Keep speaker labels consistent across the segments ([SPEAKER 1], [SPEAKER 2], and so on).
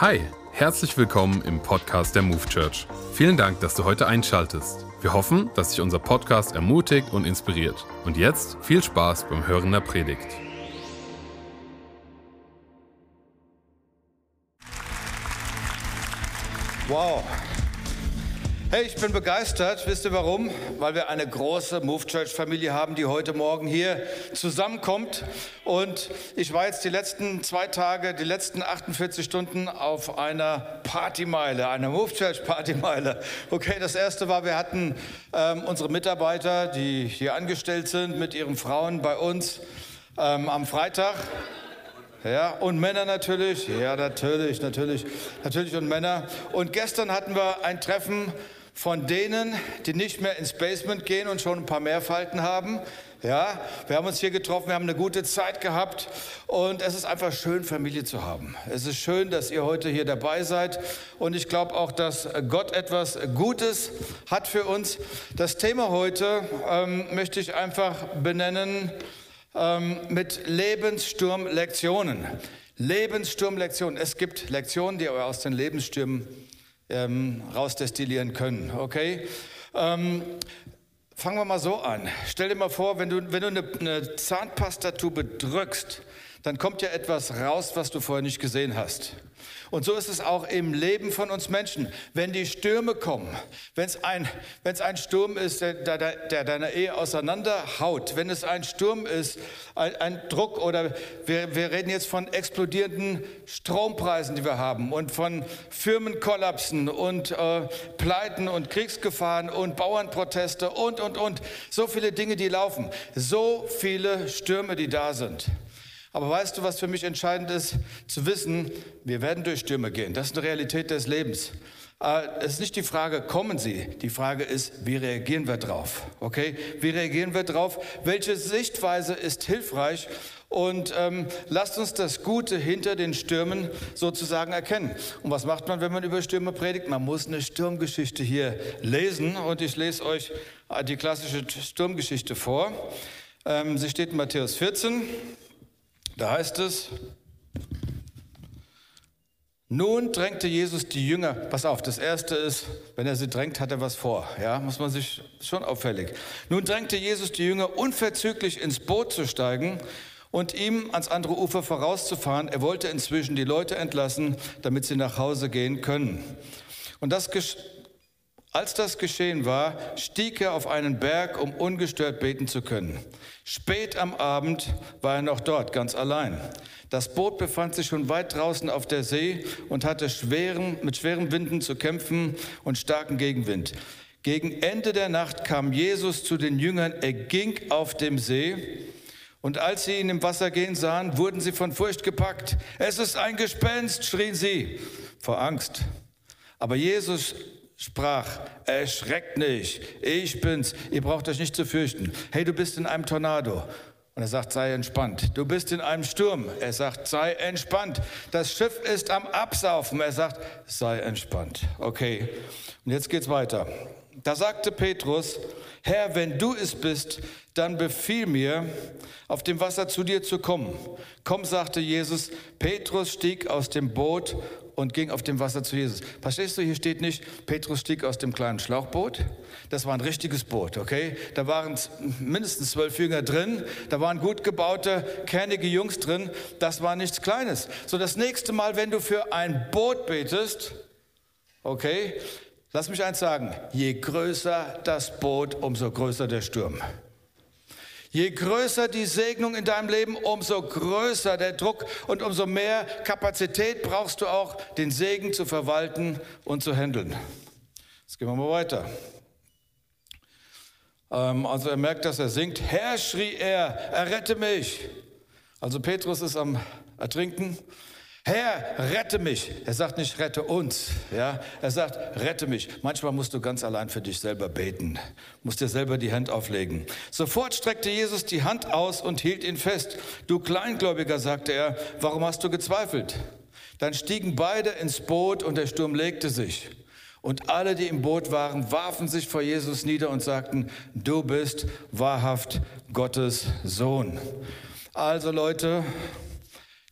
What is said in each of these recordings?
[SPEAKER 1] Hi, herzlich willkommen im Podcast der Move Church. Vielen Dank, dass du heute einschaltest. Wir hoffen, dass sich unser Podcast ermutigt und inspiriert. Und jetzt viel Spaß beim Hören der Predigt.
[SPEAKER 2] Wow. Hey, ich bin begeistert. Wisst ihr warum? Weil wir eine große Move Church Familie haben, die heute Morgen hier zusammenkommt. Und ich war jetzt die letzten zwei Tage, die letzten 48 Stunden auf einer Partymeile, einer Move Church Partymeile. Okay, das erste war, wir hatten ähm, unsere Mitarbeiter, die hier angestellt sind, mit ihren Frauen bei uns ähm, am Freitag. Ja, und Männer natürlich. Ja, natürlich, natürlich, natürlich und Männer. Und gestern hatten wir ein Treffen von denen, die nicht mehr ins Basement gehen und schon ein paar mehr Falten haben. Ja, wir haben uns hier getroffen, wir haben eine gute Zeit gehabt und es ist einfach schön, Familie zu haben. Es ist schön, dass ihr heute hier dabei seid und ich glaube auch, dass Gott etwas Gutes hat für uns. Das Thema heute ähm, möchte ich einfach benennen ähm, mit Lebenssturmlektionen. Lebenssturmlektionen. Es gibt Lektionen, die aus den Lebensstürmen ähm, rausdestillieren können. Okay? Ähm, fangen wir mal so an. Stell dir mal vor, wenn du, wenn du eine, eine Zahnpastatube drückst, dann kommt ja etwas raus, was du vorher nicht gesehen hast. Und so ist es auch im Leben von uns Menschen. Wenn die Stürme kommen, wenn es ein, wenn es ein Sturm ist, der, der, der deine Ehe auseinanderhaut, wenn es ein Sturm ist, ein, ein Druck oder wir, wir reden jetzt von explodierenden Strompreisen, die wir haben und von Firmenkollapsen und äh, Pleiten und Kriegsgefahren und Bauernproteste und, und, und. So viele Dinge, die laufen. So viele Stürme, die da sind. Aber weißt du, was für mich entscheidend ist? Zu wissen, wir werden durch Stürme gehen. Das ist eine Realität des Lebens. Äh, es ist nicht die Frage, kommen sie? Die Frage ist, wie reagieren wir drauf? Okay? Wie reagieren wir drauf? Welche Sichtweise ist hilfreich? Und ähm, lasst uns das Gute hinter den Stürmen sozusagen erkennen. Und was macht man, wenn man über Stürme predigt? Man muss eine Sturmgeschichte hier lesen. Und ich lese euch die klassische Sturmgeschichte vor. Ähm, sie steht in Matthäus 14. Da heißt es, nun drängte Jesus die Jünger, pass auf, das erste ist, wenn er sie drängt, hat er was vor, ja, muss man sich schon auffällig. Nun drängte Jesus die Jünger unverzüglich ins Boot zu steigen und ihm ans andere Ufer vorauszufahren. Er wollte inzwischen die Leute entlassen, damit sie nach Hause gehen können. Und das als das geschehen war, stieg er auf einen Berg, um ungestört beten zu können. Spät am Abend war er noch dort, ganz allein. Das Boot befand sich schon weit draußen auf der See und hatte schweren, mit schweren Winden zu kämpfen und starken Gegenwind. Gegen Ende der Nacht kam Jesus zu den Jüngern, er ging auf dem See. Und als sie ihn im Wasser gehen sahen, wurden sie von Furcht gepackt. Es ist ein Gespenst, schrien sie vor Angst. Aber Jesus sprach, erschreckt nicht, ich bin's, ihr braucht euch nicht zu fürchten. Hey, du bist in einem Tornado. Und er sagt, sei entspannt. Du bist in einem Sturm. Er sagt, sei entspannt. Das Schiff ist am Absaufen. Er sagt, sei entspannt. Okay. Und jetzt geht's weiter. Da sagte Petrus, Herr, wenn du es bist, dann befiehl mir, auf dem Wasser zu dir zu kommen. Komm, sagte Jesus. Petrus stieg aus dem Boot und ging auf dem Wasser zu Jesus. Verstehst du, hier steht nicht, Petrus stieg aus dem kleinen Schlauchboot. Das war ein richtiges Boot, okay? Da waren mindestens zwölf Jünger drin, da waren gut gebaute, kernige Jungs drin. Das war nichts Kleines. So, das nächste Mal, wenn du für ein Boot betest, okay, lass mich eins sagen, je größer das Boot, umso größer der Sturm. Je größer die Segnung in deinem Leben, umso größer der Druck und umso mehr Kapazität brauchst du auch, den Segen zu verwalten und zu handeln. Jetzt gehen wir mal weiter. Ähm, also er merkt, dass er singt. Herr, schrie er, errette mich. Also Petrus ist am Ertrinken Herr, rette mich. Er sagt nicht, rette uns. Ja? Er sagt, rette mich. Manchmal musst du ganz allein für dich selber beten, musst dir selber die Hand auflegen. Sofort streckte Jesus die Hand aus und hielt ihn fest. Du Kleingläubiger, sagte er, warum hast du gezweifelt? Dann stiegen beide ins Boot und der Sturm legte sich. Und alle, die im Boot waren, warfen sich vor Jesus nieder und sagten, du bist wahrhaft Gottes Sohn. Also Leute,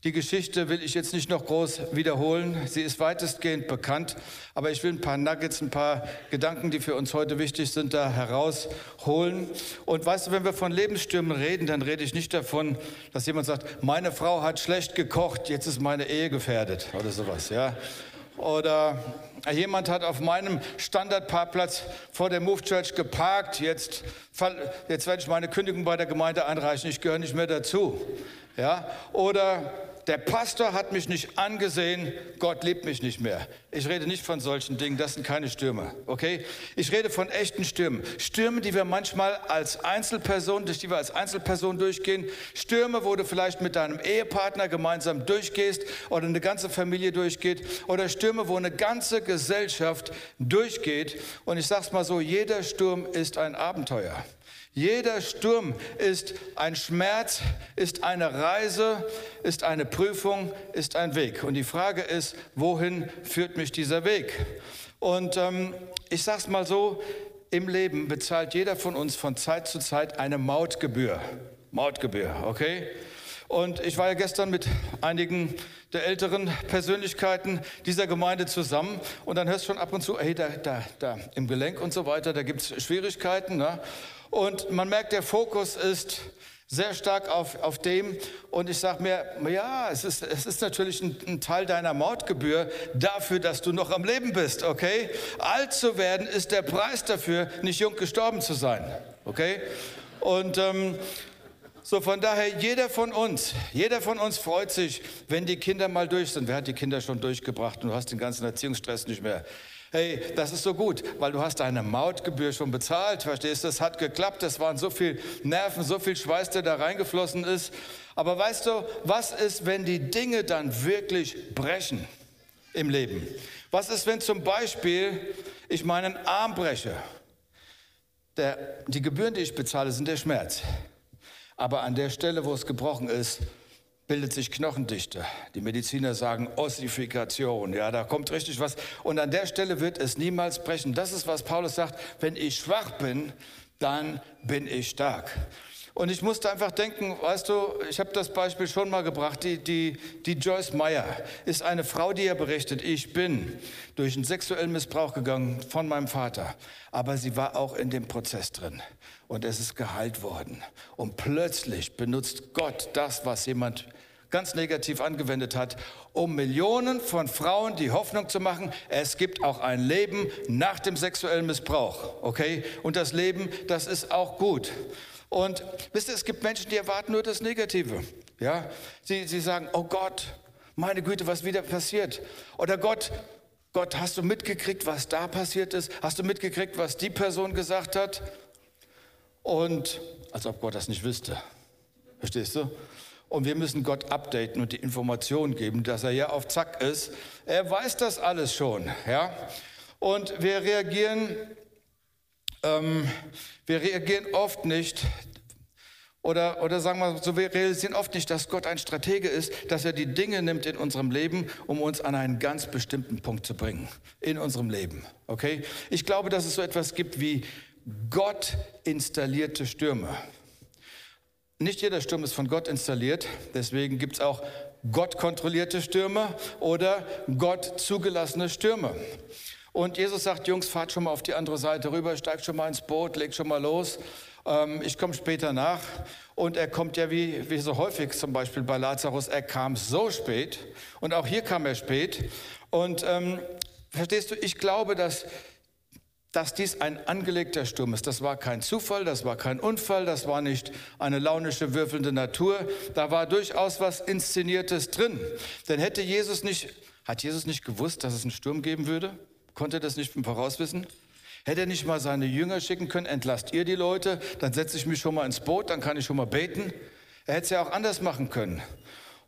[SPEAKER 2] Die Geschichte will ich jetzt nicht noch groß wiederholen. Sie ist weitestgehend bekannt. Aber ich will ein paar Nuggets, ein paar Gedanken, die für uns heute wichtig sind, da herausholen. Und weißt du, wenn wir von Lebensstürmen reden, dann rede ich nicht davon, dass jemand sagt, meine Frau hat schlecht gekocht, jetzt ist meine Ehe gefährdet oder sowas, ja. Oder jemand hat auf meinem Standardparkplatz vor der Move Church geparkt, jetzt, jetzt werde ich meine Kündigung bei der Gemeinde einreichen, ich gehöre nicht mehr dazu. Ja? Oder der Pastor hat mich nicht angesehen, Gott liebt mich nicht mehr. Ich rede nicht von solchen Dingen, das sind keine Stürme, okay? Ich rede von echten Stürmen. Stürme, die wir manchmal als Einzelperson, durch die wir als Einzelperson durchgehen. Stürme, wo du vielleicht mit deinem Ehepartner gemeinsam durchgehst oder eine ganze Familie durchgeht. Oder Stürme, wo eine ganze Gesellschaft durchgeht. Und ich sag's mal so, jeder Sturm ist ein Abenteuer. Jeder Sturm ist ein Schmerz, ist eine Reise, ist eine Prüfung, ist ein Weg. Und die Frage ist, wohin führt mich dieser Weg? Und ähm, ich sage es mal so, im Leben bezahlt jeder von uns von Zeit zu Zeit eine Mautgebühr. Mautgebühr, okay? Und ich war ja gestern mit einigen der älteren Persönlichkeiten dieser Gemeinde zusammen. Und dann hörst du schon ab und zu, hey, da, da, da im Gelenk und so weiter, da gibt es Schwierigkeiten. Ne? Und man merkt, der Fokus ist sehr stark auf, auf dem. Und ich sage mir, ja, es ist, es ist natürlich ein, ein, Teil deiner Mautgebühr dafür, dass du noch am Leben bist, okay? Alt zu werden ist der Preis dafür, nicht jung gestorben zu sein, okay? Und ähm, so von daher, jeder von uns, jeder von uns freut sich, wenn die Kinder mal durch sind. Wer hat die Kinder schon durchgebracht und du hast den ganzen Erziehungsstress nicht mehr? Hey, das ist so gut, weil du hast deine Mautgebühr schon bezahlt, verstehst du? Das hat geklappt, das waren so viel Nerven, so viel Schweiß, der da reingeflossen ist. Aber weißt du, was ist, wenn die Dinge dann wirklich brechen im Leben? Was ist, wenn zum Beispiel ich meinen Arm breche? Der, die Gebühren, die ich bezahle, sind der Schmerz. Aber an der Stelle, wo es gebrochen ist, bildet sich Knochendichte. Die Mediziner sagen Ossifikation. Ja, da kommt richtig was. Und an der Stelle wird es niemals brechen. Das ist, was Paulus sagt. Wenn ich schwach bin, dann bin ich stark. Und ich musste einfach denken, weißt du, ich habe das Beispiel schon mal gebracht, die, die, die Joyce Meyer ist eine Frau, die ja berichtet, ich bin durch einen sexuellen Missbrauch gegangen von meinem Vater, aber sie war auch in dem Prozess drin und es ist geheilt worden. Und plötzlich benutzt Gott das, was jemand ganz negativ angewendet hat, um Millionen von Frauen die Hoffnung zu machen, es gibt auch ein Leben nach dem sexuellen Missbrauch, okay? Und das Leben, das ist auch gut. Und wisst ihr, es gibt Menschen, die erwarten nur das Negative. Ja? Sie, sie sagen, oh Gott, meine Güte, was wieder passiert. Oder Gott, Gott, hast du mitgekriegt, was da passiert ist? Hast du mitgekriegt, was die Person gesagt hat? Und als ob Gott das nicht wüsste. Verstehst du? Und wir müssen Gott updaten und die Informationen geben, dass er ja auf Zack ist. Er weiß das alles schon. Ja? Und wir reagieren ähm, wir reagieren oft nicht oder, oder sagen wir so, wir realisieren oft nicht, dass Gott ein Stratege ist, dass er die Dinge nimmt in unserem Leben, um uns an einen ganz bestimmten Punkt zu bringen in unserem Leben. Okay? Ich glaube, dass es so etwas gibt wie Gott installierte Stürme. Nicht jeder Sturm ist von Gott installiert, deswegen gibt es auch Gott kontrollierte Stürme oder Gott zugelassene Stürme. Und Jesus sagt, Jungs, fahrt schon mal auf die andere Seite rüber, steigt schon mal ins Boot, legt schon mal los. Ähm, ich komme später nach. Und er kommt ja wie, wie so häufig zum Beispiel bei Lazarus, er kam so spät. Und auch hier kam er spät. Und ähm, verstehst du, ich glaube, dass, dass dies ein angelegter Sturm ist. Das war kein Zufall, das war kein Unfall, das war nicht eine launische, würfelnde Natur. Da war durchaus was Inszeniertes drin. Denn hätte Jesus nicht, hat Jesus nicht gewusst, dass es einen Sturm geben würde? Konnte er das nicht im Voraus wissen? Hätte er nicht mal seine Jünger schicken können, entlasst ihr die Leute, dann setze ich mich schon mal ins Boot, dann kann ich schon mal beten. Er hätte es ja auch anders machen können.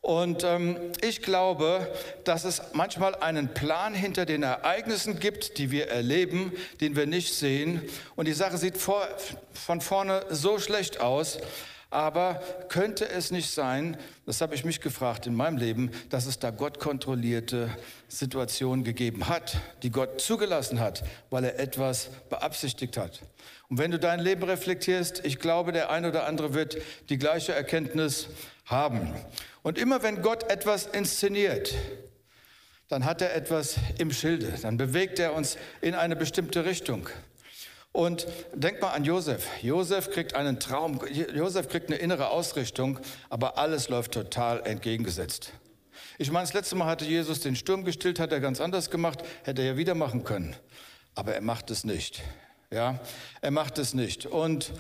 [SPEAKER 2] Und ähm, ich glaube, dass es manchmal einen Plan hinter den Ereignissen gibt, die wir erleben, den wir nicht sehen. Und die Sache sieht vor, von vorne so schlecht aus, aber könnte es nicht sein, das habe ich mich gefragt in meinem Leben, dass es da Gott kontrollierte Situationen gegeben hat, die Gott zugelassen hat, weil er etwas beabsichtigt hat. Und wenn du dein Leben reflektierst, ich glaube, der eine oder andere wird die gleiche Erkenntnis haben. Und immer wenn Gott etwas inszeniert, dann hat er etwas im Schilde, dann bewegt er uns in eine bestimmte Richtung. Und denk mal an Josef. Josef kriegt einen Traum, Josef kriegt eine innere Ausrichtung, aber alles läuft total entgegengesetzt. Ich meine, das letzte Mal hatte Jesus den Sturm gestillt, hat er ganz anders gemacht, hätte er ja wieder machen können. Aber er macht es nicht. Ja, er macht es nicht. Und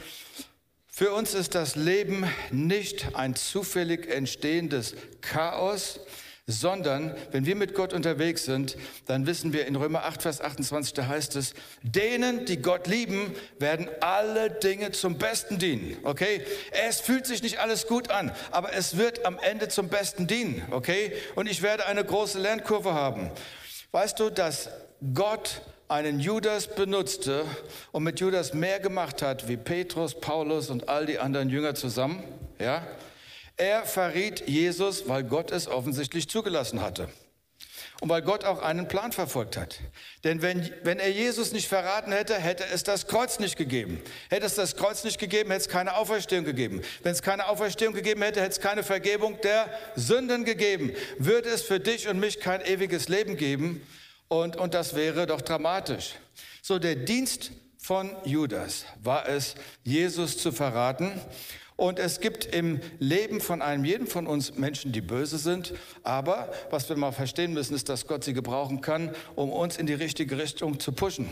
[SPEAKER 2] für uns ist das Leben nicht ein zufällig entstehendes Chaos, sondern wenn wir mit Gott unterwegs sind, dann wissen wir in Römer 8, Vers 28, da heißt es, denen, die Gott lieben, werden alle Dinge zum Besten dienen. Okay? Es fühlt sich nicht alles gut an, aber es wird am Ende zum Besten dienen. Okay? Und ich werde eine große Lernkurve haben. Weißt du, dass Gott einen Judas benutzte und mit Judas mehr gemacht hat wie Petrus, Paulus und all die anderen Jünger zusammen? Ja? Er verriet Jesus, weil Gott es offensichtlich zugelassen hatte. Und weil Gott auch einen Plan verfolgt hat. Denn wenn, wenn er Jesus nicht verraten hätte, hätte es das Kreuz nicht gegeben. Hätte es das Kreuz nicht gegeben, hätte es keine Auferstehung gegeben. Wenn es keine Auferstehung gegeben hätte, hätte es keine Vergebung der Sünden gegeben. Würde es für dich und mich kein ewiges Leben geben. Und, und das wäre doch dramatisch. So, der Dienst von Judas war es, Jesus zu verraten. Und es gibt im Leben von einem jeden von uns Menschen, die böse sind. Aber was wir mal verstehen müssen, ist, dass Gott sie gebrauchen kann, um uns in die richtige Richtung zu pushen.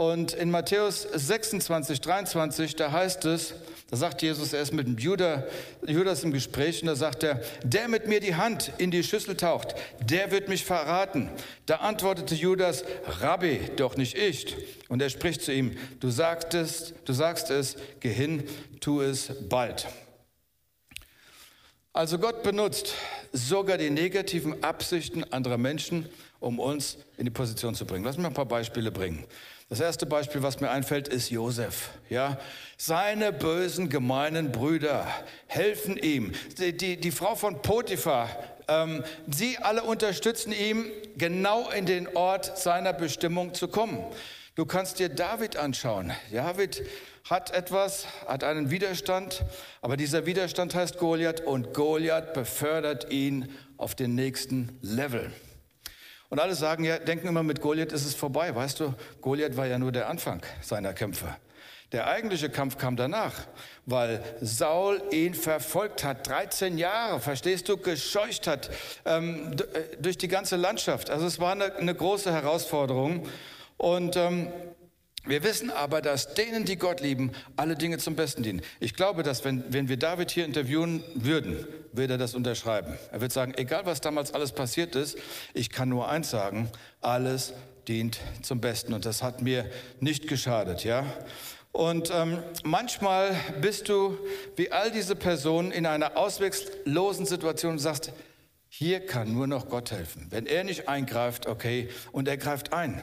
[SPEAKER 2] Und in Matthäus 26, 23, da heißt es, da sagt Jesus, er ist mit Judas, Judas im Gespräch und da sagt er, der mit mir die Hand in die Schüssel taucht, der wird mich verraten. Da antwortete Judas, Rabbi, doch nicht ich. Und er spricht zu ihm, du sagtest, du sagst es, geh hin, tu es bald. Also Gott benutzt sogar die negativen Absichten anderer Menschen, um uns in die Position zu bringen. Lass mich mal ein paar Beispiele bringen. Das erste Beispiel, was mir einfällt, ist Josef. Ja, seine bösen, gemeinen Brüder helfen ihm. Die, die, die Frau von Potiphar, ähm, sie alle unterstützen ihm, genau in den Ort seiner Bestimmung zu kommen. Du kannst dir David anschauen. David hat etwas, hat einen Widerstand, aber dieser Widerstand heißt Goliath und Goliath befördert ihn auf den nächsten Level. Und alle sagen ja, denken immer, mit Goliath ist es vorbei. Weißt du, Goliath war ja nur der Anfang seiner Kämpfe. Der eigentliche Kampf kam danach, weil Saul ihn verfolgt hat, 13 Jahre, verstehst du, gescheucht hat ähm, äh, durch die ganze Landschaft. Also es war eine, eine große Herausforderung. Und ähm, wir wissen aber, dass denen, die Gott lieben, alle Dinge zum Besten dienen. Ich glaube, dass wenn, wenn wir David hier interviewen würden, würde er das unterschreiben. Er wird sagen, egal was damals alles passiert ist, ich kann nur eins sagen, alles dient zum Besten. Und das hat mir nicht geschadet, ja. Und ähm, manchmal bist du wie all diese Personen in einer ausweglosen Situation und sagst, hier kann nur noch Gott helfen. Wenn er nicht eingreift, okay, und er greift ein.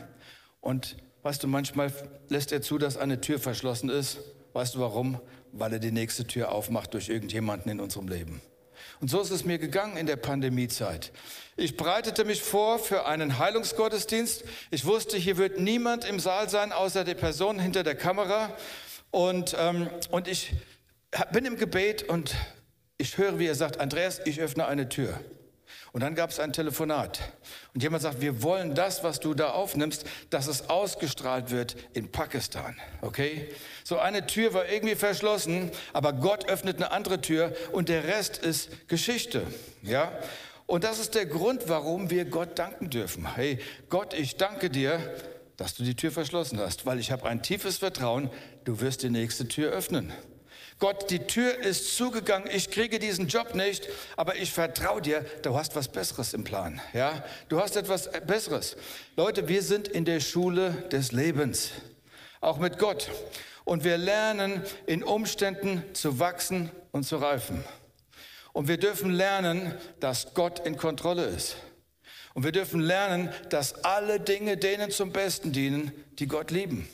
[SPEAKER 2] Und Weißt du, manchmal lässt er zu, dass eine Tür verschlossen ist. Weißt du warum? Weil er die nächste Tür aufmacht durch irgendjemanden in unserem Leben. Und so ist es mir gegangen in der Pandemiezeit. Ich bereitete mich vor für einen Heilungsgottesdienst. Ich wusste, hier wird niemand im Saal sein, außer der Person hinter der Kamera. Und, ähm, und ich bin im Gebet und ich höre, wie er sagt, Andreas, ich öffne eine Tür. Und dann gab es ein Telefonat. Und jemand sagt, wir wollen das, was du da aufnimmst, dass es ausgestrahlt wird in Pakistan. Okay? So eine Tür war irgendwie verschlossen, aber Gott öffnet eine andere Tür und der Rest ist Geschichte. Ja? Und das ist der Grund, warum wir Gott danken dürfen. Hey, Gott, ich danke dir, dass du die Tür verschlossen hast, weil ich habe ein tiefes Vertrauen, du wirst die nächste Tür öffnen. Gott, die Tür ist zugegangen, ich kriege diesen Job nicht, aber ich vertraue dir, du hast was Besseres im Plan. Ja, du hast etwas Besseres. Leute, wir sind in der Schule des Lebens, auch mit Gott. Und wir lernen in Umständen zu wachsen und zu reifen. Und wir dürfen lernen, dass Gott in Kontrolle ist. Und wir dürfen lernen, dass alle Dinge denen zum Besten dienen, die Gott lieben.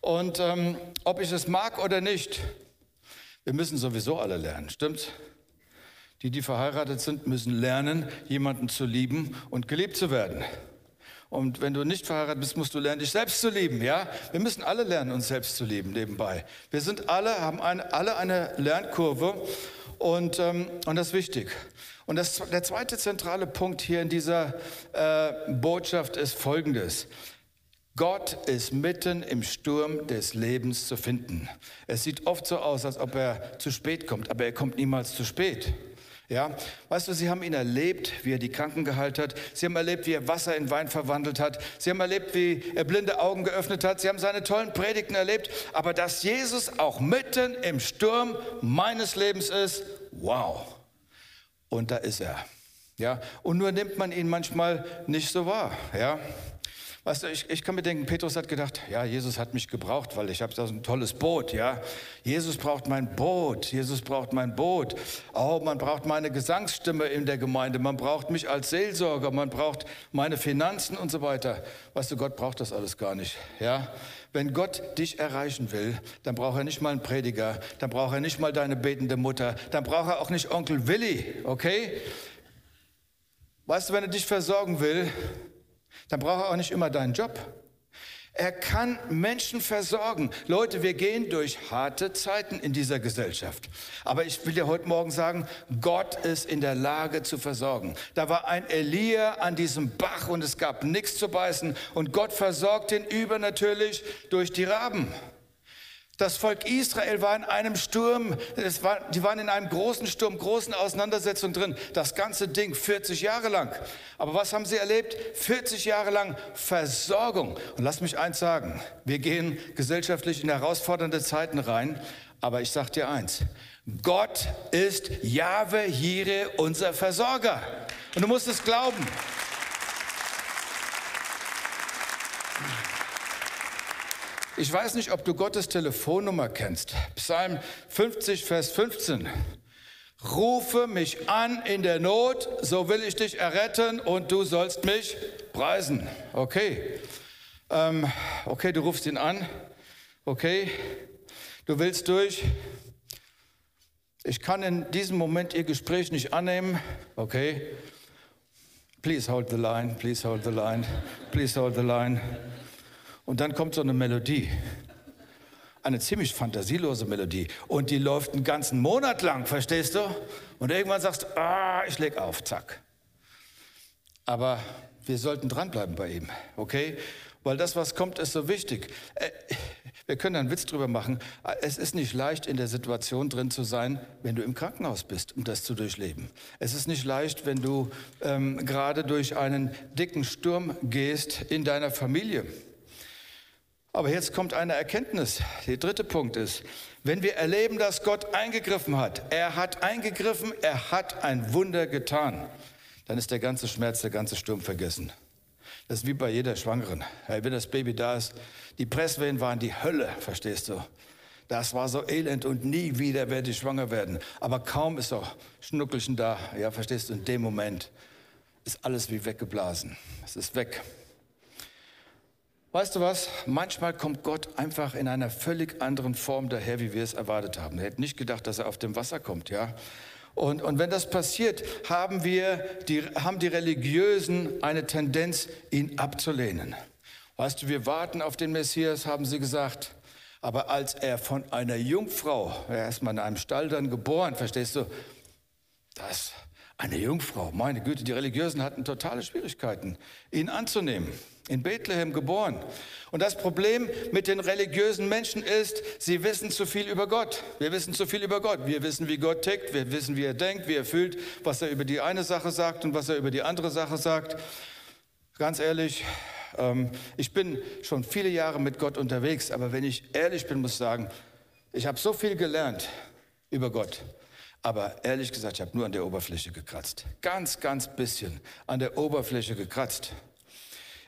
[SPEAKER 2] Und ähm, ob ich es mag oder nicht, wir müssen sowieso alle lernen, stimmt's? Die, die verheiratet sind, müssen lernen, jemanden zu lieben und geliebt zu werden. Und wenn du nicht verheiratet bist, musst du lernen, dich selbst zu lieben. Ja, wir müssen alle lernen, uns selbst zu lieben nebenbei. Wir sind alle, haben eine, alle eine Lernkurve und, ähm, und das ist wichtig. Und das, der zweite zentrale Punkt hier in dieser äh, Botschaft ist Folgendes. Gott ist mitten im Sturm des Lebens zu finden. Es sieht oft so aus, als ob er zu spät kommt, aber er kommt niemals zu spät. Ja, weißt du, sie haben ihn erlebt, wie er die Kranken geheilt hat. Sie haben erlebt, wie er Wasser in Wein verwandelt hat. Sie haben erlebt, wie er blinde Augen geöffnet hat. Sie haben seine tollen Predigten erlebt. Aber dass Jesus auch mitten im Sturm meines Lebens ist, wow. Und da ist er. Ja, und nur nimmt man ihn manchmal nicht so wahr. Ja, Weißt du, ich, ich kann mir denken, Petrus hat gedacht, ja, Jesus hat mich gebraucht, weil ich habe so ein tolles Boot, ja. Jesus braucht mein Boot, Jesus braucht mein Boot. Oh, man braucht meine Gesangsstimme in der Gemeinde, man braucht mich als Seelsorger, man braucht meine Finanzen und so weiter. Weißt du, Gott braucht das alles gar nicht, ja. Wenn Gott dich erreichen will, dann braucht er nicht mal einen Prediger, dann braucht er nicht mal deine betende Mutter, dann braucht er auch nicht Onkel Willi, okay? Weißt du, wenn er dich versorgen will, dann braucht er auch nicht immer deinen Job. Er kann Menschen versorgen. Leute, wir gehen durch harte Zeiten in dieser Gesellschaft. Aber ich will dir heute Morgen sagen, Gott ist in der Lage zu versorgen. Da war ein Elia an diesem Bach und es gab nichts zu beißen. Und Gott versorgt ihn übernatürlich durch die Raben. Das Volk Israel war in einem Sturm, war, die waren in einem großen Sturm, großen Auseinandersetzungen drin. Das ganze Ding 40 Jahre lang. Aber was haben sie erlebt? 40 Jahre lang Versorgung. Und lass mich eins sagen, wir gehen gesellschaftlich in herausfordernde Zeiten rein. Aber ich sage dir eins, Gott ist Jahwe Jire, unser Versorger. Und du musst es glauben. Ich weiß nicht, ob du Gottes Telefonnummer kennst. Psalm 50, Vers 15. Rufe mich an in der Not, so will ich dich erretten und du sollst mich preisen. Okay. Ähm, okay, du rufst ihn an. Okay. Du willst durch. Ich kann in diesem Moment Ihr Gespräch nicht annehmen. Okay. Please hold the line, please hold the line, please hold the line. Und dann kommt so eine Melodie. Eine ziemlich fantasielose Melodie. Und die läuft einen ganzen Monat lang, verstehst du? Und irgendwann sagst du, ah, ich leg auf, zack. Aber wir sollten dranbleiben bei ihm, okay? Weil das, was kommt, ist so wichtig. Äh, wir können einen Witz drüber machen. Es ist nicht leicht, in der Situation drin zu sein, wenn du im Krankenhaus bist, um das zu durchleben. Es ist nicht leicht, wenn du ähm, gerade durch einen dicken Sturm gehst in deiner Familie. Aber jetzt kommt eine Erkenntnis. Der dritte Punkt ist, wenn wir erleben, dass Gott eingegriffen hat, er hat eingegriffen, er hat ein Wunder getan, dann ist der ganze Schmerz, der ganze Sturm vergessen. Das ist wie bei jeder Schwangeren. Wenn das Baby da ist, die Presswehen waren die Hölle, verstehst du? Das war so elend und nie wieder werde ich schwanger werden. Aber kaum ist auch Schnuckelchen da, ja, verstehst du? In dem Moment ist alles wie weggeblasen. Es ist weg. Weißt du was? Manchmal kommt Gott einfach in einer völlig anderen Form daher, wie wir es erwartet haben. Er hätte nicht gedacht, dass er auf dem Wasser kommt, ja? Und, und wenn das passiert, haben wir die, haben die Religiösen eine Tendenz, ihn abzulehnen. Weißt du, wir warten auf den Messias, haben sie gesagt. Aber als er von einer Jungfrau, er ist mal in einem Stall dann geboren, verstehst du, das, eine Jungfrau, meine Güte, die Religiösen hatten totale Schwierigkeiten, ihn anzunehmen in Bethlehem geboren. Und das Problem mit den religiösen Menschen ist, sie wissen zu viel über Gott. Wir wissen zu viel über Gott. Wir wissen, wie Gott tickt, wir wissen, wie er denkt, wie er fühlt, was er über die eine Sache sagt und was er über die andere Sache sagt. Ganz ehrlich, ähm, ich bin schon viele Jahre mit Gott unterwegs, aber wenn ich ehrlich bin, muss ich sagen, ich habe so viel gelernt über Gott. Aber ehrlich gesagt, ich habe nur an der Oberfläche gekratzt. Ganz, ganz bisschen an der Oberfläche gekratzt.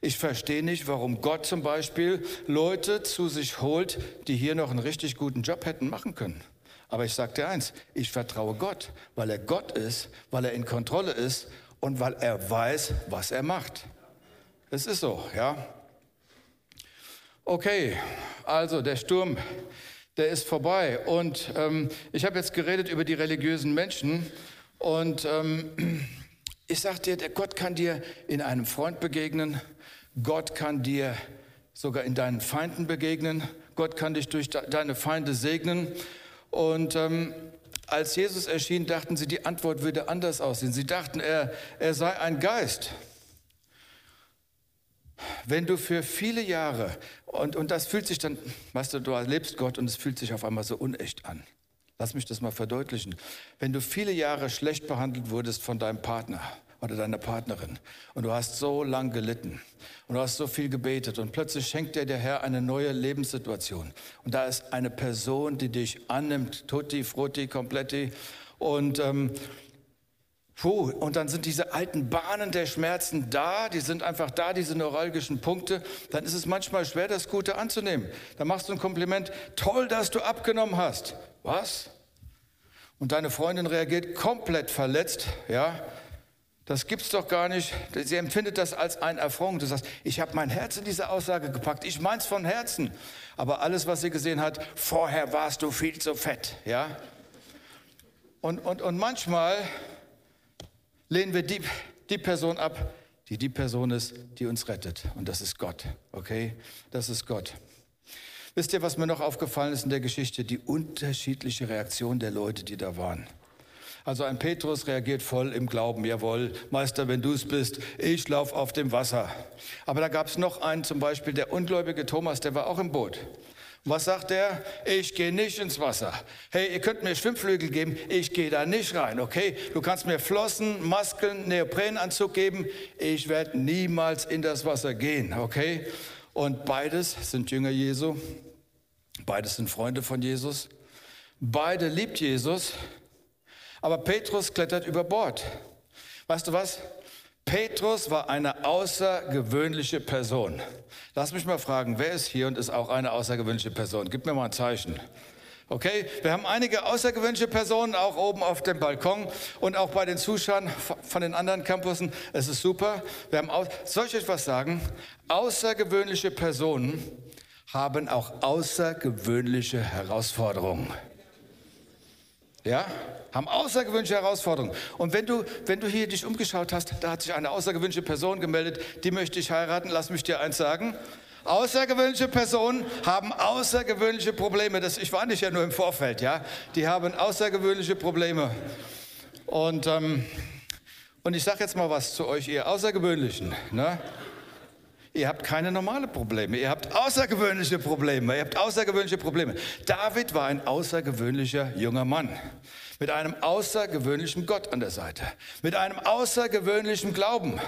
[SPEAKER 2] Ich verstehe nicht, warum Gott zum Beispiel Leute zu sich holt, die hier noch einen richtig guten Job hätten machen können. Aber ich sage dir eins, ich vertraue Gott, weil er Gott ist, weil er in Kontrolle ist und weil er weiß, was er macht. Es ist so, ja. Okay, also der Sturm, der ist vorbei. Und ähm, ich habe jetzt geredet über die religiösen Menschen. Und ähm, ich sage dir, der Gott kann dir in einem Freund begegnen, Gott kann dir sogar in deinen Feinden begegnen. Gott kann dich durch deine Feinde segnen. Und ähm, als Jesus erschien, dachten sie, die Antwort würde anders aussehen. Sie dachten, er, er sei ein Geist. Wenn du für viele Jahre, und, und das fühlt sich dann, weißt du, du erlebst Gott und es fühlt sich auf einmal so unecht an. Lass mich das mal verdeutlichen. Wenn du viele Jahre schlecht behandelt wurdest von deinem Partner oder deiner Partnerin und du hast so lang gelitten und du hast so viel gebetet und plötzlich schenkt dir der Herr eine neue Lebenssituation und da ist eine Person, die dich annimmt, tutti, frutti, kompletti und ähm, Puh, und dann sind diese alten Bahnen der Schmerzen da, die sind einfach da, diese neuralgischen Punkte. Dann ist es manchmal schwer, das Gute anzunehmen. Dann machst du ein Kompliment, toll, dass du abgenommen hast. Was? Und deine Freundin reagiert komplett verletzt, ja? Das gibt's doch gar nicht. Sie empfindet das als ein Affront. Du sagst, ich habe mein Herz in diese Aussage gepackt. Ich mein's von Herzen. Aber alles, was sie gesehen hat, vorher warst du viel zu fett, ja? Und, und, und manchmal lehnen wir die, die Person ab, die die Person ist, die uns rettet. Und das ist Gott, okay? Das ist Gott. Wisst ihr, was mir noch aufgefallen ist in der Geschichte? Die unterschiedliche Reaktion der Leute, die da waren. Also ein Petrus reagiert voll im Glauben, jawohl, Meister, wenn du es bist, ich lauf auf dem Wasser. Aber da gab es noch einen, zum Beispiel der ungläubige Thomas, der war auch im Boot. Was sagt er? Ich gehe nicht ins Wasser. Hey, ihr könnt mir Schwimmflügel geben, ich gehe da nicht rein, okay? Du kannst mir Flossen, Maskeln, Neoprenanzug geben, ich werde niemals in das Wasser gehen, okay? Und beides sind Jünger Jesu, beides sind Freunde von Jesus, beide liebt Jesus, aber Petrus klettert über Bord. Weißt du was? Petrus war eine außergewöhnliche Person. Lass mich mal fragen, wer ist hier und ist auch eine außergewöhnliche Person? Gib mir mal ein Zeichen. Okay, wir haben einige außergewöhnliche Personen auch oben auf dem Balkon und auch bei den Zuschauern von den anderen Campussen. Es ist super. Wir haben soll ich euch was sagen? Außergewöhnliche Personen haben auch außergewöhnliche Herausforderungen. Ja? Haben außergewöhnliche Herausforderungen. Und wenn du, wenn du hier dich umgeschaut hast, da hat sich eine außergewöhnliche Person gemeldet, die möchte ich heiraten, lass mich dir eins sagen. Außergewöhnliche Personen haben außergewöhnliche Probleme. Das, ich war nicht ja nur im Vorfeld, ja. Die haben außergewöhnliche Probleme. Und, ähm, und ich sage jetzt mal was zu euch, ihr Außergewöhnlichen. Ne? Ihr habt keine normale Probleme, ihr habt außergewöhnliche Probleme, ihr habt außergewöhnliche Probleme. David war ein außergewöhnlicher junger Mann mit einem außergewöhnlichen Gott an der Seite, mit einem außergewöhnlichen Glauben.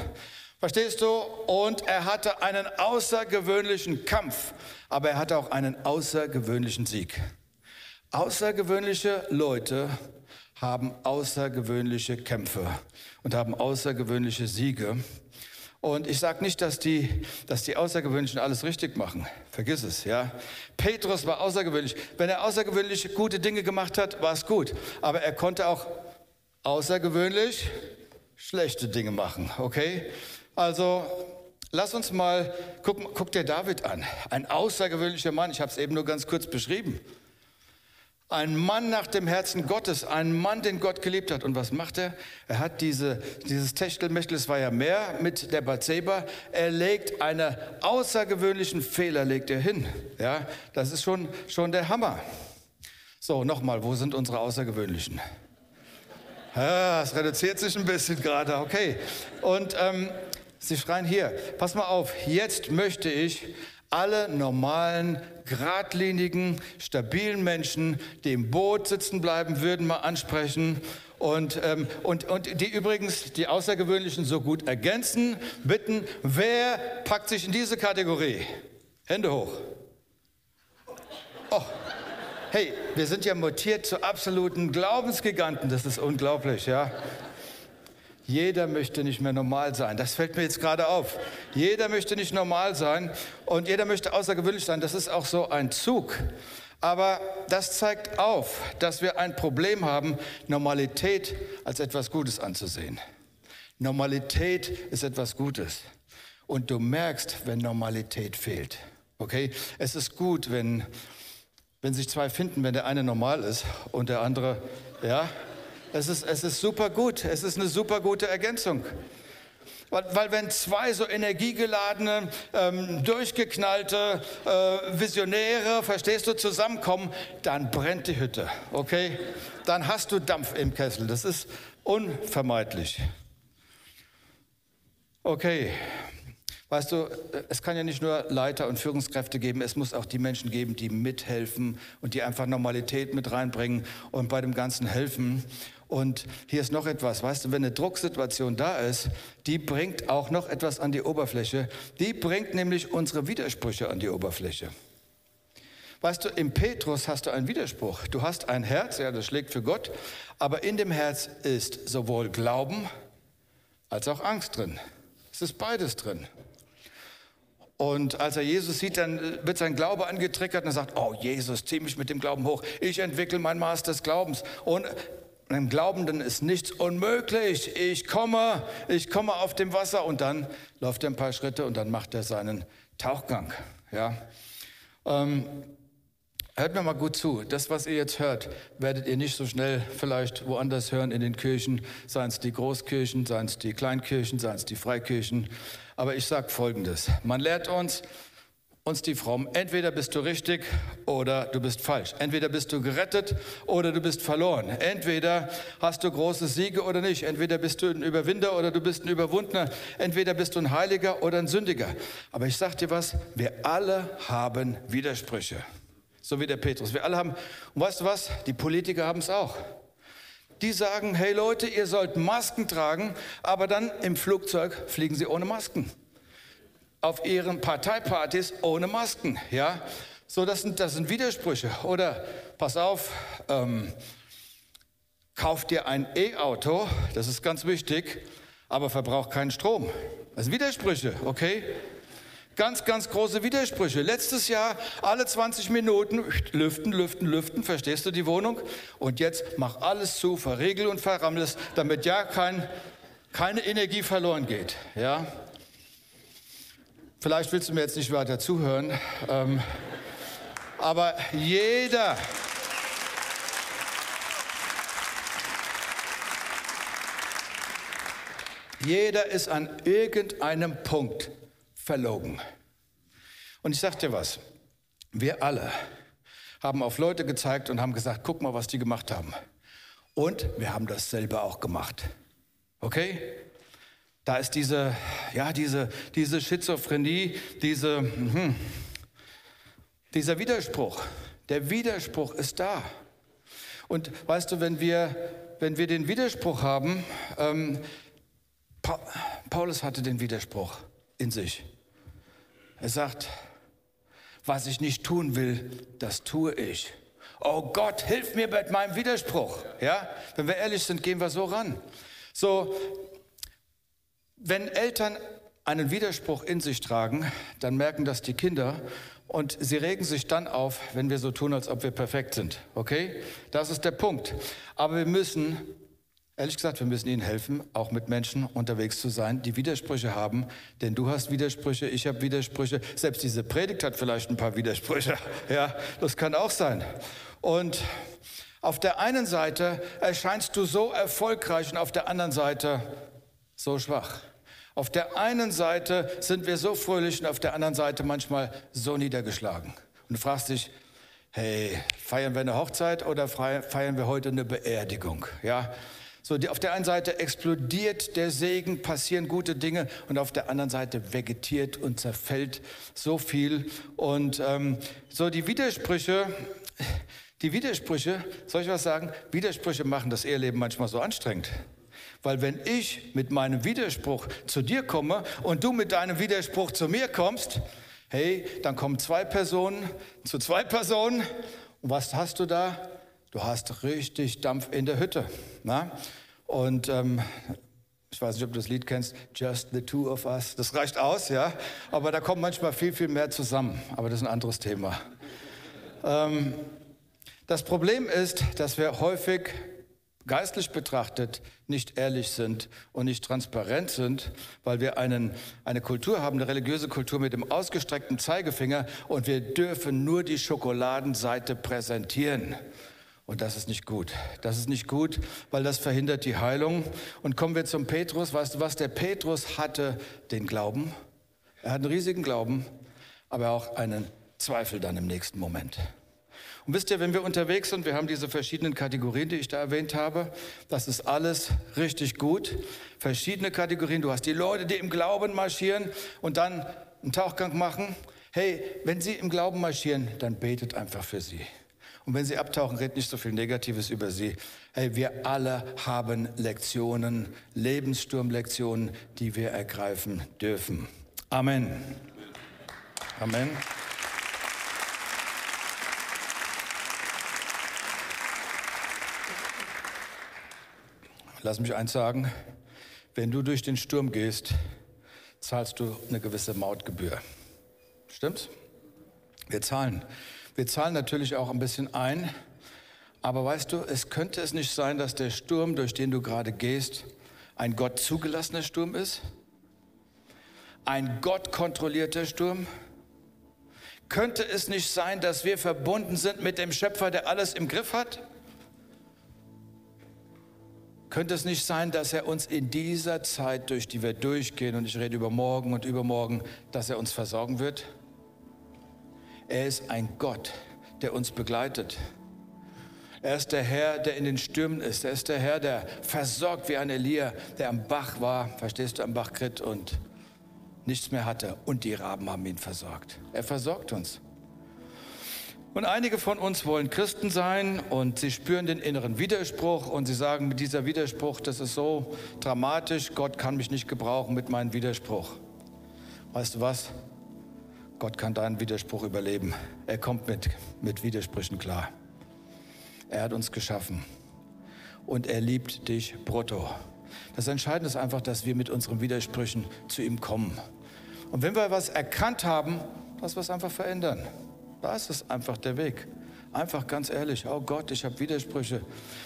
[SPEAKER 2] Verstehst du? Und er hatte einen außergewöhnlichen Kampf, aber er hatte auch einen außergewöhnlichen Sieg. Außergewöhnliche Leute haben außergewöhnliche Kämpfe und haben außergewöhnliche Siege. Und ich sage nicht, dass die, dass die Außergewöhnlichen alles richtig machen. Vergiss es, ja. Petrus war außergewöhnlich. Wenn er außergewöhnlich gute Dinge gemacht hat, war es gut. Aber er konnte auch außergewöhnlich schlechte Dinge machen, okay? Also lass uns mal, guck, guck dir David an. Ein außergewöhnlicher Mann, ich habe es eben nur ganz kurz beschrieben. Ein Mann nach dem Herzen Gottes, ein Mann, den Gott geliebt hat. Und was macht er? Er hat diese, dieses Techtelmechtel, es war ja mehr mit der Bathseba. Er legt einen außergewöhnlichen Fehler, legt er hin. Ja, das ist schon, schon der Hammer. So, nochmal, wo sind unsere Außergewöhnlichen? Ja, es reduziert sich ein bisschen gerade, okay. Und ähm, sie schreien hier, pass mal auf, jetzt möchte ich alle normalen, geradlinigen, stabilen Menschen, die im Boot sitzen bleiben würden, mal ansprechen und, ähm, und, und die übrigens die Außergewöhnlichen so gut ergänzen, bitten, wer packt sich in diese Kategorie? Hände hoch. Oh. Hey, wir sind ja mutiert zu absoluten Glaubensgiganten, das ist unglaublich, ja. Jeder möchte nicht mehr normal sein. Das fällt mir jetzt gerade auf. Jeder möchte nicht normal sein und jeder möchte außergewöhnlich sein. Das ist auch so ein Zug. Aber das zeigt auf, dass wir ein Problem haben, Normalität als etwas Gutes anzusehen. Normalität ist etwas Gutes. Und du merkst, wenn Normalität fehlt. Okay? Es ist gut, wenn, wenn sich zwei finden, wenn der eine normal ist und der andere, ja, es ist, es ist super gut. Es ist eine super gute Ergänzung. Weil, weil wenn zwei so energiegeladene, ähm, durchgeknallte äh, Visionäre, verstehst du, zusammenkommen, dann brennt die Hütte, okay? Dann hast du Dampf im Kessel. Das ist unvermeidlich. Okay, Weißt du, es kann ja nicht nur Leiter und Führungskräfte geben, es muss auch die Menschen geben, die mithelfen und die einfach Normalität mit reinbringen und bei dem Ganzen helfen. Und hier ist noch etwas, weißt du, wenn eine Drucksituation da ist, die bringt auch noch etwas an die Oberfläche. Die bringt nämlich unsere Widersprüche an die Oberfläche. Weißt du, im Petrus hast du einen Widerspruch. Du hast ein Herz, ja, das schlägt für Gott, aber in dem Herz ist sowohl Glauben als auch Angst drin. Es ist beides drin. Und als er Jesus sieht, dann wird sein Glaube angetriggert und er sagt, oh Jesus, zieh mich mit dem Glauben hoch. Ich entwickle mein Maß des Glaubens. Und einem Glaubenden ist nichts unmöglich. Ich komme, ich komme auf dem Wasser. Und dann läuft er ein paar Schritte und dann macht er seinen Tauchgang. Ja. Ähm, Hört mir mal gut zu. Das, was ihr jetzt hört, werdet ihr nicht so schnell vielleicht woanders hören in den Kirchen, seien es die Großkirchen, seien es die Kleinkirchen, seien es die Freikirchen. Aber ich sage Folgendes. Man lehrt uns, uns die Fromm, entweder bist du richtig oder du bist falsch. Entweder bist du gerettet oder du bist verloren. Entweder hast du große Siege oder nicht. Entweder bist du ein Überwinder oder du bist ein Überwundener. Entweder bist du ein Heiliger oder ein Sündiger. Aber ich sage dir was, wir alle haben Widersprüche so wie der Petrus. Wir alle haben, und weißt du was, die Politiker haben es auch. Die sagen, hey Leute, ihr sollt Masken tragen, aber dann im Flugzeug fliegen sie ohne Masken. Auf ihren Parteipartys ohne Masken, ja. So, das sind, das sind Widersprüche. Oder, pass auf, ähm, kauf dir ein E-Auto, das ist ganz wichtig, aber verbraucht keinen Strom. Das sind Widersprüche, okay? Ganz, ganz große Widersprüche. Letztes Jahr alle 20 Minuten lüften, lüften, lüften, verstehst du die Wohnung? Und jetzt mach alles zu, verriegel und verrammel es, damit ja kein, keine Energie verloren geht. Ja? Vielleicht willst du mir jetzt nicht weiter zuhören, ähm, aber jeder, jeder ist an irgendeinem Punkt verlogen. Und ich sage dir was, wir alle haben auf Leute gezeigt und haben gesagt, guck mal, was die gemacht haben. Und wir haben das selber auch gemacht. Okay? Da ist diese, ja, diese, diese Schizophrenie, diese, hm, dieser Widerspruch. Der Widerspruch ist da. Und weißt du, wenn wir, wenn wir den Widerspruch haben, ähm, Paulus hatte den Widerspruch in sich. Er sagt, was ich nicht tun will, das tue ich. Oh Gott, hilf mir bei meinem Widerspruch. Ja, wenn wir ehrlich sind, gehen wir so ran. So, wenn Eltern einen Widerspruch in sich tragen, dann merken das die Kinder und sie regen sich dann auf, wenn wir so tun, als ob wir perfekt sind. Okay? Das ist der Punkt. Aber wir müssen Ehrlich gesagt, wir müssen ihnen helfen, auch mit Menschen unterwegs zu sein, die Widersprüche haben. Denn du hast Widersprüche, ich habe Widersprüche. Selbst diese Predigt hat vielleicht ein paar Widersprüche. Ja, das kann auch sein. Und auf der einen Seite erscheinst du so erfolgreich und auf der anderen Seite so schwach. Auf der einen Seite sind wir so fröhlich und auf der anderen Seite manchmal so niedergeschlagen. Und du fragst dich, hey, feiern wir eine Hochzeit oder feiern wir heute eine Beerdigung? Ja, so, die, auf der einen Seite explodiert der Segen, passieren gute Dinge und auf der anderen Seite vegetiert und zerfällt so viel. Und ähm, so die Widersprüche, die Widersprüche, soll ich was sagen? Widersprüche machen das Eheleben manchmal so anstrengend. Weil wenn ich mit meinem Widerspruch zu dir komme und du mit deinem Widerspruch zu mir kommst, hey, dann kommen zwei Personen zu zwei Personen. Und was hast du da? Du hast richtig Dampf in der Hütte. Na? Und ähm, ich weiß nicht, ob du das Lied kennst, Just the Two of Us. Das reicht aus, ja. Aber da kommt manchmal viel, viel mehr zusammen. Aber das ist ein anderes Thema. Ähm, das Problem ist, dass wir häufig geistlich betrachtet nicht ehrlich sind und nicht transparent sind, weil wir einen, eine Kultur haben, eine religiöse Kultur mit dem ausgestreckten Zeigefinger und wir dürfen nur die Schokoladenseite präsentieren. Und das ist nicht gut. Das ist nicht gut, weil das verhindert die Heilung. Und kommen wir zum Petrus. Weißt du was? Der Petrus hatte den Glauben. Er hat einen riesigen Glauben, aber auch einen Zweifel dann im nächsten Moment. Und wisst ihr, wenn wir unterwegs sind, wir haben diese verschiedenen Kategorien, die ich da erwähnt habe, das ist alles richtig gut. Verschiedene Kategorien. Du hast die Leute, die im Glauben marschieren und dann einen Tauchgang machen. Hey, wenn sie im Glauben marschieren, dann betet einfach für sie. Und wenn sie abtauchen, redet nicht so viel Negatives über sie. Hey, wir alle haben Lektionen, Lebenssturmlektionen, die wir ergreifen dürfen. Amen. Amen. Lass mich eins sagen, wenn du durch den Sturm gehst, zahlst du eine gewisse Mautgebühr. Stimmt's? Wir zahlen. Wir zahlen natürlich auch ein bisschen ein, aber weißt du, es könnte es nicht sein, dass der Sturm, durch den du gerade gehst, ein Gott zugelassener Sturm ist? Ein Gott kontrollierter Sturm? Könnte es nicht sein, dass wir verbunden sind mit dem Schöpfer, der alles im Griff hat? Könnte es nicht sein, dass er uns in dieser Zeit, durch die wir durchgehen, und ich rede über morgen und übermorgen, dass er uns versorgen wird? Er ist ein Gott, der uns begleitet. Er ist der Herr, der in den Stürmen ist. Er ist der Herr, der versorgt wie ein Elia, der am Bach war, verstehst du, am Bach Krit und nichts mehr hatte. Und die Raben haben ihn versorgt. Er versorgt uns. Und einige von uns wollen Christen sein und sie spüren den inneren Widerspruch und sie sagen mit dieser Widerspruch, das ist so dramatisch, Gott kann mich nicht gebrauchen mit meinem Widerspruch. Weißt du was? Gott kann deinen Widerspruch überleben. Er kommt mit, mit Widersprüchen klar. Er hat uns geschaffen und er liebt dich brutto. Das Entscheidende ist einfach, dass wir mit unseren Widersprüchen zu ihm kommen. Und wenn wir was erkannt haben, dass wir es einfach verändern. Da ist einfach der Weg. Einfach ganz ehrlich, oh Gott, ich habe Widersprüche.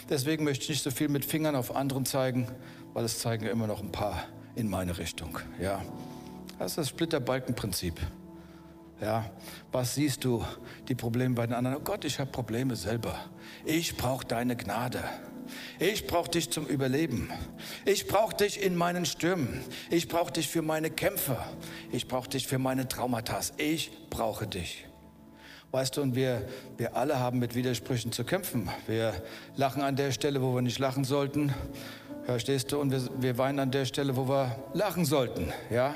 [SPEAKER 2] Deswegen möchte ich nicht so viel mit Fingern auf anderen zeigen, weil es zeigen immer noch ein paar in meine Richtung. Ja, das ist das Splitterbalkenprinzip. Ja, was siehst du? Die Probleme bei den anderen. Oh Gott, ich habe Probleme selber. Ich brauche deine Gnade. Ich brauche dich zum Überleben. Ich brauche dich in meinen Stürmen. Ich brauche dich für meine Kämpfe. Ich brauche dich für meine Traumata. Ich brauche dich. Weißt du, und wir, wir alle haben mit Widersprüchen zu kämpfen. Wir lachen an der Stelle, wo wir nicht lachen sollten. Verstehst du? Und wir, wir weinen an der Stelle, wo wir lachen sollten. Ja?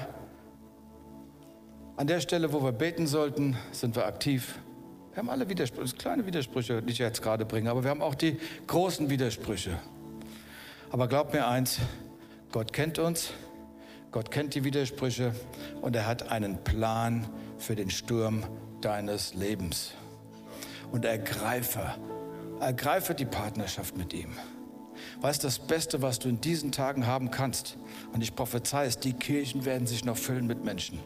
[SPEAKER 2] An der Stelle, wo wir beten sollten, sind wir aktiv. Wir haben alle Widersprüche, kleine Widersprüche, die ich jetzt gerade bringe, aber wir haben auch die großen Widersprüche. Aber glaub mir eins, Gott kennt uns, Gott kennt die Widersprüche und er hat einen Plan für den Sturm deines Lebens. Und ergreife, ergreife die Partnerschaft mit ihm. Weißt das Beste, was du in diesen Tagen haben kannst? Und ich prophezei es, die Kirchen werden sich noch füllen mit Menschen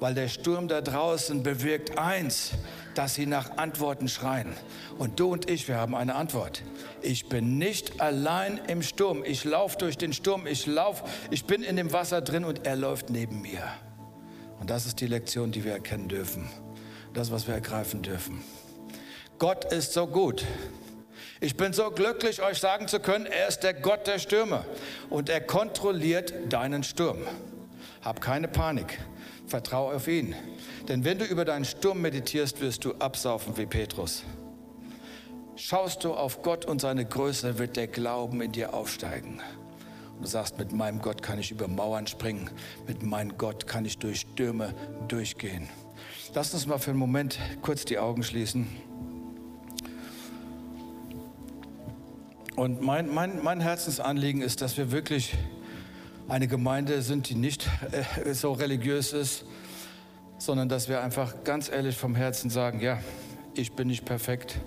[SPEAKER 2] weil der Sturm da draußen bewirkt eins, dass sie nach Antworten schreien. Und du und ich, wir haben eine Antwort. Ich bin nicht allein im Sturm. Ich laufe durch den Sturm. Ich laufe, ich bin in dem Wasser drin und er läuft neben mir. Und das ist die Lektion, die wir erkennen dürfen. Das, was wir ergreifen dürfen. Gott ist so gut. Ich bin so glücklich, euch sagen zu können, er ist der Gott der Stürme und er kontrolliert deinen Sturm. Hab keine Panik. Vertrau auf ihn. Denn wenn du über deinen Sturm meditierst, wirst du absaufen wie Petrus. Schaust du auf Gott und seine Größe, wird der Glauben in dir aufsteigen. Du sagst, mit meinem Gott kann ich über Mauern springen, mit meinem Gott kann ich durch Stürme durchgehen. Lass uns mal für einen Moment kurz die Augen schließen. Und mein, mein, mein Herzensanliegen ist, dass wir wirklich eine Gemeinde sind, die nicht äh, so religiös ist, sondern dass wir einfach ganz ehrlich vom Herzen sagen, ja, ich bin nicht perfekt.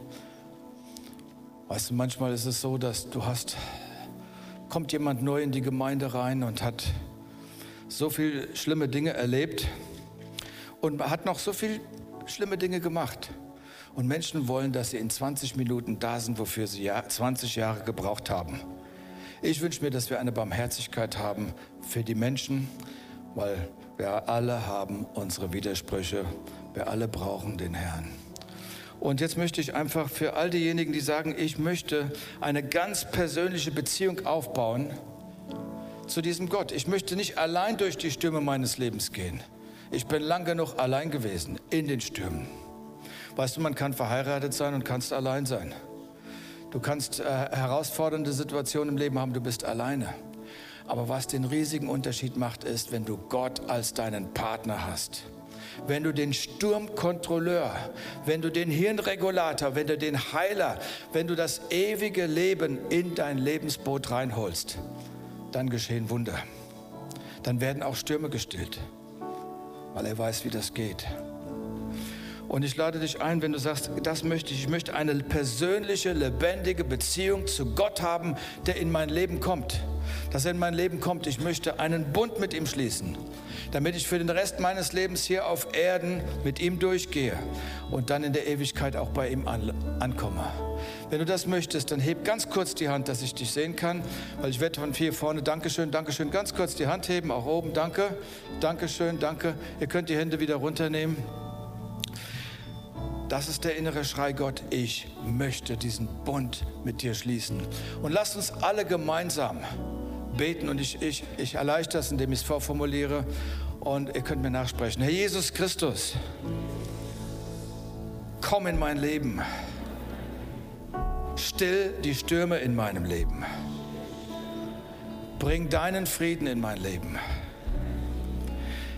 [SPEAKER 2] Weißt du, manchmal ist es so, dass du hast, kommt jemand neu in die Gemeinde rein und hat so viele schlimme Dinge erlebt und hat noch so viele schlimme Dinge gemacht. Und Menschen wollen, dass sie in 20 Minuten da sind, wofür sie 20 Jahre gebraucht haben. Ich wünsche mir, dass wir eine Barmherzigkeit haben für die Menschen, weil wir alle haben unsere Widersprüche. Wir alle brauchen den Herrn. Und jetzt möchte ich einfach für all diejenigen, die sagen, ich möchte eine ganz persönliche Beziehung aufbauen zu diesem Gott. Ich möchte nicht allein durch die Stürme meines Lebens gehen. Ich bin lang genug allein gewesen in den Stürmen. Weißt du, man kann verheiratet sein und kannst allein sein. Du kannst äh, herausfordernde Situationen im Leben haben, du bist alleine. Aber was den riesigen Unterschied macht, ist, wenn du Gott als deinen Partner hast wenn du den Sturmkontrolleur, wenn du den Hirnregulator, wenn du den Heiler, wenn du das ewige Leben in dein Lebensboot reinholst, dann geschehen Wunder. Dann werden auch Stürme gestillt, weil er weiß, wie das geht. Und ich lade dich ein, wenn du sagst, das möchte ich, ich möchte eine persönliche, lebendige Beziehung zu Gott haben, der in mein Leben kommt. Dass er in mein Leben kommt. Ich möchte einen Bund mit ihm schließen, damit ich für den Rest meines Lebens hier auf Erden mit ihm durchgehe und dann in der Ewigkeit auch bei ihm an, ankomme. Wenn du das möchtest, dann heb ganz kurz die Hand, dass ich dich sehen kann, weil ich werde von hier vorne, Dankeschön, Dankeschön, ganz kurz die Hand heben, auch oben, danke, Dankeschön, danke. Ihr könnt die Hände wieder runternehmen. Das ist der innere Schrei Gott. Ich möchte diesen Bund mit dir schließen. Und lasst uns alle gemeinsam beten. Und ich, ich, ich erleichtere es, indem ich es vorformuliere. Und ihr könnt mir nachsprechen. Herr Jesus Christus, komm in mein Leben. Still die Stürme in meinem Leben. Bring deinen Frieden in mein Leben.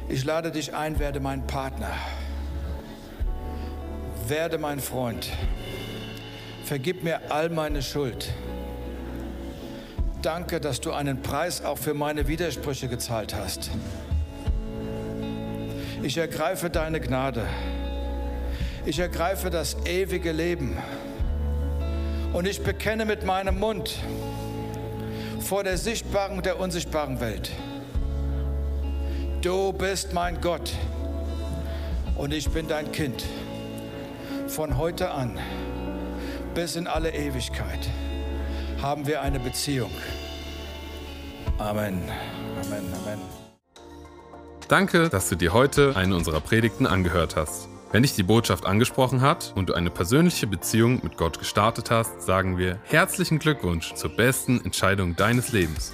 [SPEAKER 2] Ich lade dich ein, werde mein Partner werde mein Freund. Vergib mir all meine Schuld. Danke, dass du einen Preis auch für meine Widersprüche gezahlt hast. Ich ergreife deine Gnade. Ich ergreife das ewige Leben. Und ich bekenne mit meinem Mund vor der sichtbaren und der unsichtbaren Welt, du bist mein Gott und ich bin dein Kind von heute an bis in alle Ewigkeit haben wir eine Beziehung. Amen. Amen. Amen.
[SPEAKER 1] Danke, dass du dir heute eine unserer Predigten angehört hast. Wenn dich die Botschaft angesprochen hat und du eine persönliche Beziehung mit Gott gestartet hast, sagen wir herzlichen Glückwunsch zur besten Entscheidung deines Lebens.